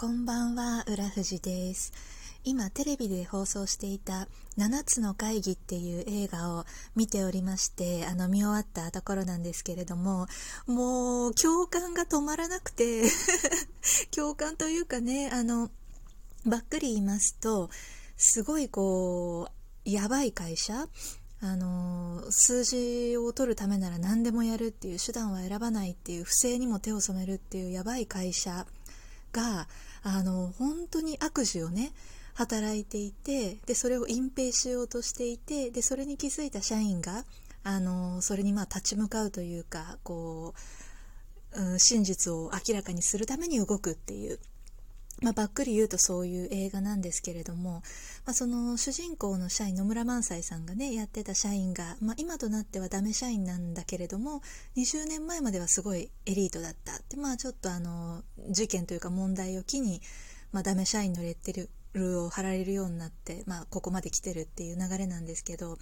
こんばんは、浦富です。今、テレビで放送していた7つの会議っていう映画を見ておりまして、あの、見終わったところなんですけれども、もう、共感が止まらなくて 共感というかね、あの、ばっくり言いますと、すごいこう、やばい会社あの数字を取るためなら何でもやるっていう手段は選ばないっていう不正にも手を染めるっていうやばい会社があの本当に悪事をね働いていてでそれを隠蔽しようとしていてでそれに気づいた社員があのそれにまあ立ち向かうというかこう、うん、真実を明らかにするために動くっていうまあ、ばっくり言うとそういう映画なんですけれども、まあ、その主人公の社員野村萬斎さんがねやってた社員が、まあ、今となってはダメ社員なんだけれども20年前まではすごいエリートだったでまあちょっとあの事件というか問題を機に、まあ、ダメ社員のレッテルを貼られるようになって、まあ、ここまで来てるっていう流れなんですけど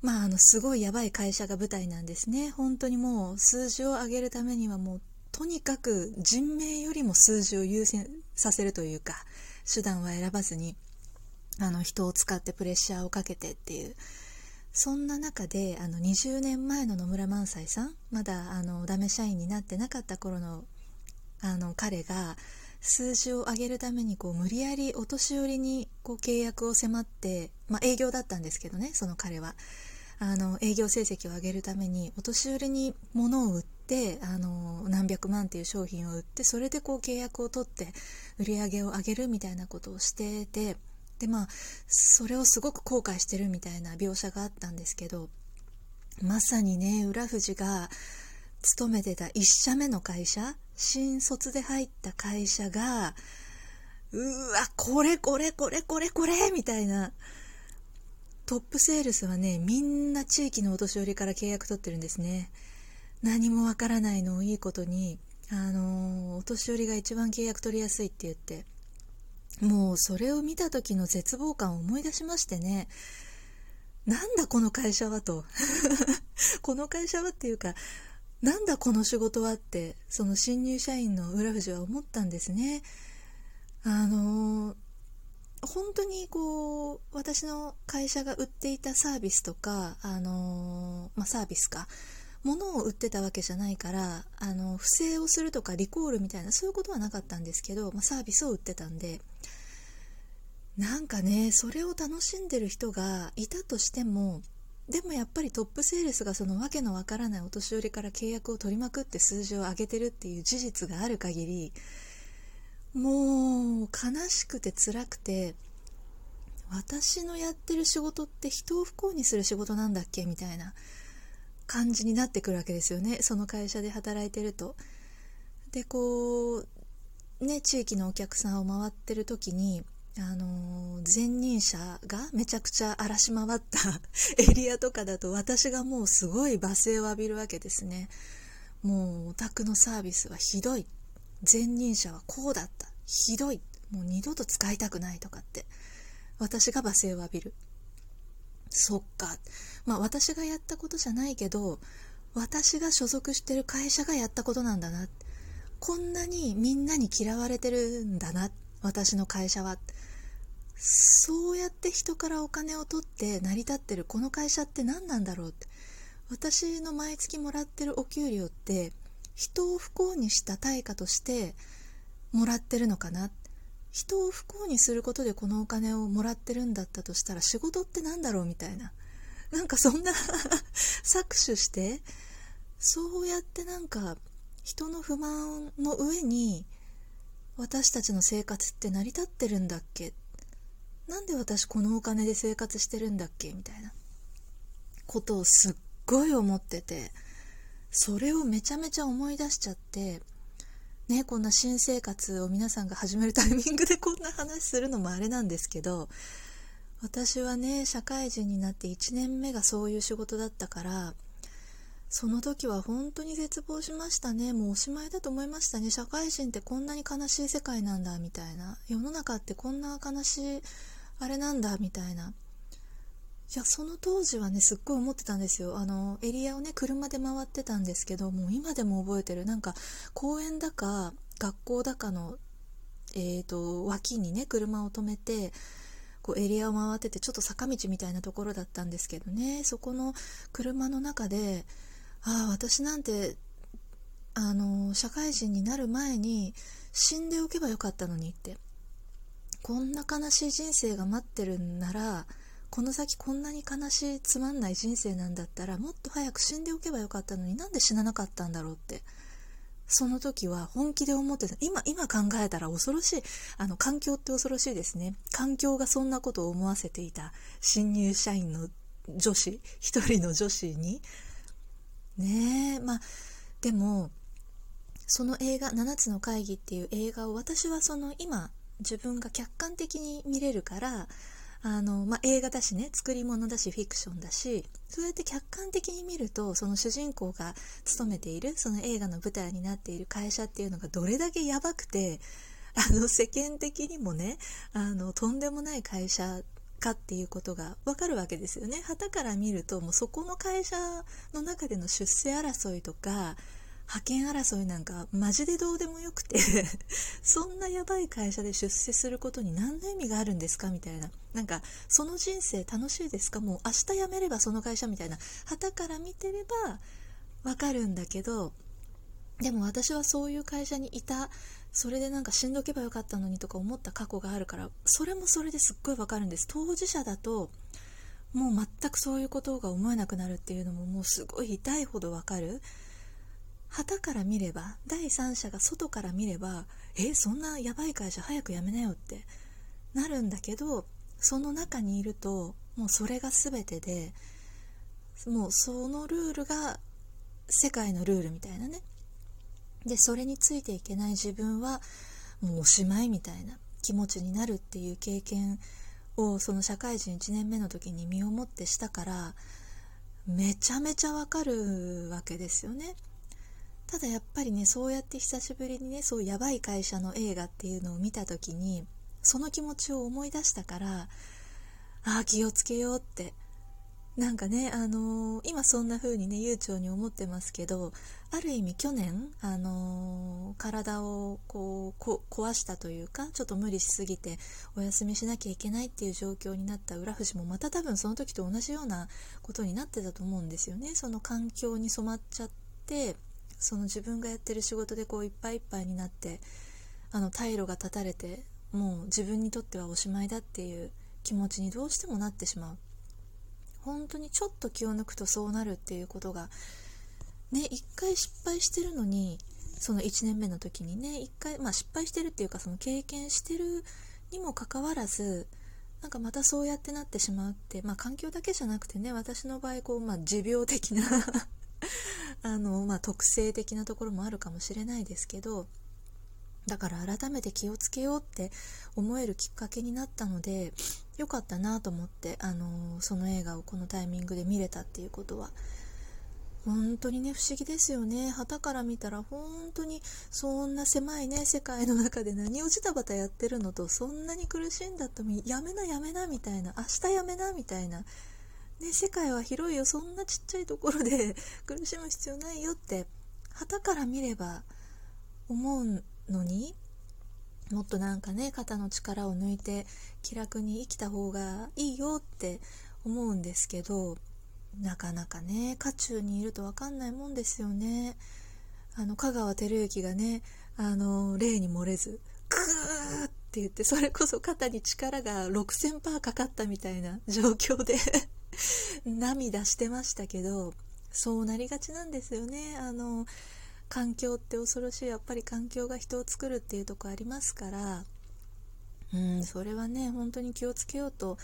まああのすごいやばい会社が舞台なんですね。本当にもう数字を上げるためにはもうとにかく人命よりも数字を優先させるというか手段は選ばずにあの人を使ってプレッシャーをかけてっていう。そんな中であの20年前の野村萬斎さんまだあのダメ社員になってなかった頃のあの彼が数字を上げるためにこう無理やりお年寄りにこう契約を迫って、まあ、営業だったんですけどねその彼は。あの営業成績を上げるためにお年寄りに物を売ってあの何百万っていう商品を売ってそれでこう契約を取って売り上げを上げるみたいなことをしててでまあそれをすごく後悔してるみたいな描写があったんですけどまさにね浦富士が勤めてた1社目の会社新卒で入った会社がうわこれこれこれこれこれみたいなトップセールスはね、みんな地域のお年寄りから契約取ってるんですね。何もわからないのをいいことに、あのー、お年寄りが一番契約取りやすいって言って、もうそれを見た時の絶望感を思い出しましてね、なんだこの会社はと。この会社はっていうか、なんだこの仕事はって、その新入社員の浦富士は思ったんですね。あのー本当にこう私の会社が売っていたサービスとか、あのまあ、サービスか物を売ってたわけじゃないからあの不正をするとかリコールみたいなそういうことはなかったんですけど、まあ、サービスを売ってたんで。なんかねそれを楽しんでる人がいたとしてもでもやっぱりトップセールスがそのわけのわからないお年寄りから契約を取りまくって数字を上げてるっていう事実がある限りもう悲しくて辛くて私のやってる仕事って人を不幸にする仕事なんだっけみたいな。感じになってくるわけですよね。その会社で働いてると。でこうね地域のお客さんを回ってる時にあの前任者がめちゃくちゃ荒らし回った エリアとかだと私がもうすごい罵声を浴びるわけですね。もうお宅のサービスはひどい。前任者はこうだった。ひどい。もう二度と使いたくないとかって。私が罵声を浴びる。そっか。まあ私がやったことじゃないけど私が所属してる会社がやったことなんだな。こんなにみんなに嫌われてるんだな私の会社は。そうやって人からお金を取って成り立ってるこの会社って何なんだろうって。私の毎月もらってるお給料って人を不幸にした対価としてもらってるのかな。人を不幸にすることでこのお金をもらってるんだったとしたら仕事って何だろうみたいな。なんかそんな 搾取してそうやってなんか人の不満の上に私たちの生活って成り立ってるんだっけ？なんで私このお金で生活してるんだっけ？みたいな。ことをすっごい思っててそれをめちゃめちゃ思い出しちゃってねこんな新生活を皆さんが始めるタイミングでこんな話するのもあれなんですけど私はね社会人になって1年目がそういう仕事だったからその時は本当に絶望しましたね。もうおしまいだと思いましたね。社会人ってこんなに悲しい世界なんだみたいな。世の中ってこんな悲しいあれなんだみたいな。いやその当時はねすっごい思ってたんですよ。あのエリアをね車で回ってたんですけどもう今でも覚えてる。なんか公園だか学校だかのえーと、脇にね車を止めてこうエリアを回っててちょっと坂道みたいなところだったんですけどね。そこの車の中でああ私なんてあの社会人になる前に死んでおけばよかったのにって。こんな悲しい人生が待ってるんならこの先こんなに悲しいつまんない人生なんだったらもっと早く死んでおけばよかったのになんで死ななかったんだろうって。その時は本気で思ってた。今今考えたら恐ろしい。あの環境って恐ろしいですね。環境がそんなことを思わせていた。新入社員の女子一人の女子に。ねえまあでもその映画「七つの会議」っていう映画を私はその今自分が客観的に見れるからあの、まあ、映画だしね作り物だしフィクションだしそうやって客観的に見るとその主人公が勤めているその映画の舞台になっている会社っていうのがどれだけやばくてあの世間的にもねあのとんでもない会社かっていうことがわかるわけですよね。旗から見るともうそこの会社の中での出世争いとか派遣争いなんかマジでどうでもよくて そんなやばい会社で出世することに何の意味があるんですかみたいな。なんかその人生楽しいですか？もう明日辞めればその会社みたいな。旗から見てればわかるんだけどでも私はそういう会社にいた。それでなんか死んどけばよかったのにとか思った過去があるからそれもそれですっごいわかるんです。当事者だともう全くそういうことが思えなくなるっていうのももうすごい痛いほどわかる。旗から見れば第三者が外から見ればえそんなやばい会社早く辞めなよってなるんだけどその中にいるともうそれが全てでもうそのルールが世界のルールみたいなねでそれについていけない自分はもうおしまいみたいな気持ちになるっていう経験をその社会人1年目の時に身をもってしたからめちゃめちゃわかるわけですよね。ただやっぱりねそうやって久しぶりにねそうやばい会社の映画っていうのを見た時にその気持ちを思い出したからああ気をつけようってなんかね、あのー、今そんな風にね悠長に思ってますけどある意味去年、あのー、体をこう壊したというかちょっと無理しすぎてお休みしなきゃいけないっていう状況になった浦富もまた多分その時と同じようなことになってたと思うんですよね。その環境に染まっちゃってその自分がやってる仕事でこういっぱいいっぱいになってあの退路が断たれてもう自分にとってはおしまいだっていう気持ちにどうしてもなってしまう。本当にちょっと気を抜くとそうなるっていうことがね一回失敗してるのにその1年目の時にね一回、まあ、失敗してるっていうかその経験してるにもかかわらずなんかまたそうやってなってしまうって、まあ、環境だけじゃなくてね私の場合こう、まあ、持病的なあの、まあ、特性的なところもあるかもしれないですけどだから改めて気をつけようって思えるきっかけになったのでよかったなと思って、あのその映画をこのタイミングで見れたっていうことは本当にね不思議ですよね。旗から見たら本当にそんな狭いね世界の中で何をジタバタやってるのとそんなに苦しいんだったらやめなやめなみたいな明日やめなみたいなね、世界は広いよ。そんなちっちゃいところで 苦しむ必要ないよって旗から見れば思うのにもっとなんかね肩の力を抜いて気楽に生きた方がいいよって思うんですけどなかなかね渦中にいると分かんないもんですよね。あの香川照之がねあの例に漏れずグーって言ってそれこそ肩に力が6000%かかったみたいな状況で 涙してましたけどそうなりがちなんですよね。あの環境って恐ろしい。やっぱり環境が人を作るっていうとこありますから。うんそれはね本当に気をつけようと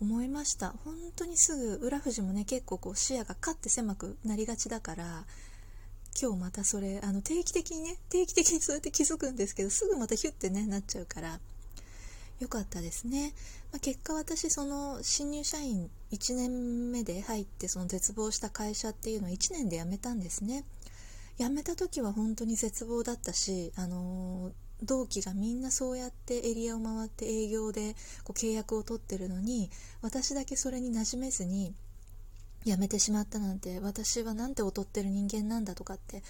思いました。本当にすぐ浦富士もね結構こう視野がカッて狭くなりがちだから今日またそれあの定期的にね定期的にそうやって気づくんですけどすぐまたヒュッてねなっちゃうから。良かったですね、まあ、結果私その新入社員1年目で入ってその絶望した会社っていうのを1年で辞めたんですね。辞めた時は本当に絶望だったし、あのー、同期がみんなそうやってエリアを回って営業でこう契約を取ってるのに私だけそれに馴染めずに辞めてしまったなんて私はなんて劣ってる人間なんだとかって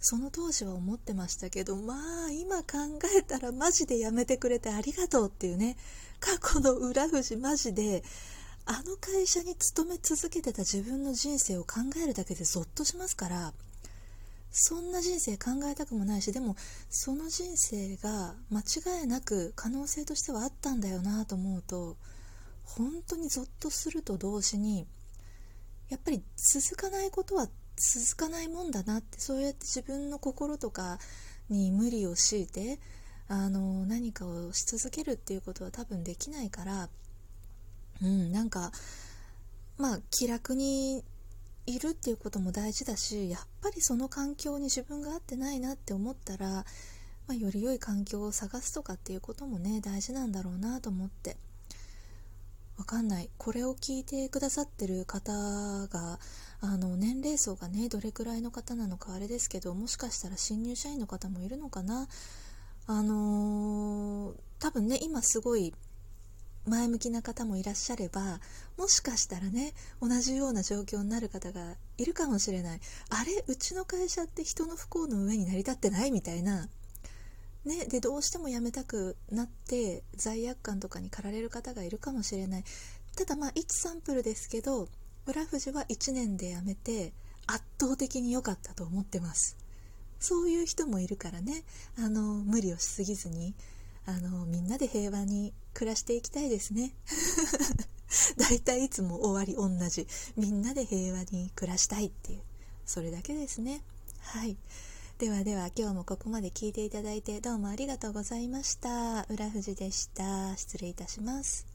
その当時は思ってましたけどまあ今考えたらマジでやめてくれてありがとうっていうね過去の裏富士マジであの会社に勤め続けてた自分の人生を考えるだけでゾッとしますからそんな人生考えたくもないしでもその人生が間違いなく可能性としてはあったんだよなと思うと本当にゾッとすると同時にやっぱり続かないことは続かないもんだなってそうやって自分の心とかに無理を強いてあの何かをし続けるっていうことは多分できないからうんなんかまあ気楽にいるっていうことも大事だしやっぱりその環境に自分が合ってないなって思ったら、まあ、より良い環境を探すとかっていうこともね大事なんだろうなと思って。わかんない。これを聞いてくださってる方があの年齢層がねどれくらいの方なのかあれですけどもしかしたら新入社員の方もいるのかな。あのー、多分ね今すごい前向きな方もいらっしゃればもしかしたらね同じような状況になる方がいるかもしれない。あれうちの会社って人の不幸の上に成り立ってないみたいな。ね、でどうしても辞めたくなって罪悪感とかに駆られる方がいるかもしれない。ただまあ1サンプルですけど浦富士は1年で辞めて圧倒的に良かったと思ってます。そういう人もいるからね。あの無理をしすぎずにあのみんなで平和に暮らしていきたいですね。だいいいつも終わり同じ。みんなで平和に暮らしたいっていう。それだけですね。はい。ではでは今日もここまで聞いていただいてどうもありがとうございました。浦富士でした。失礼いたします。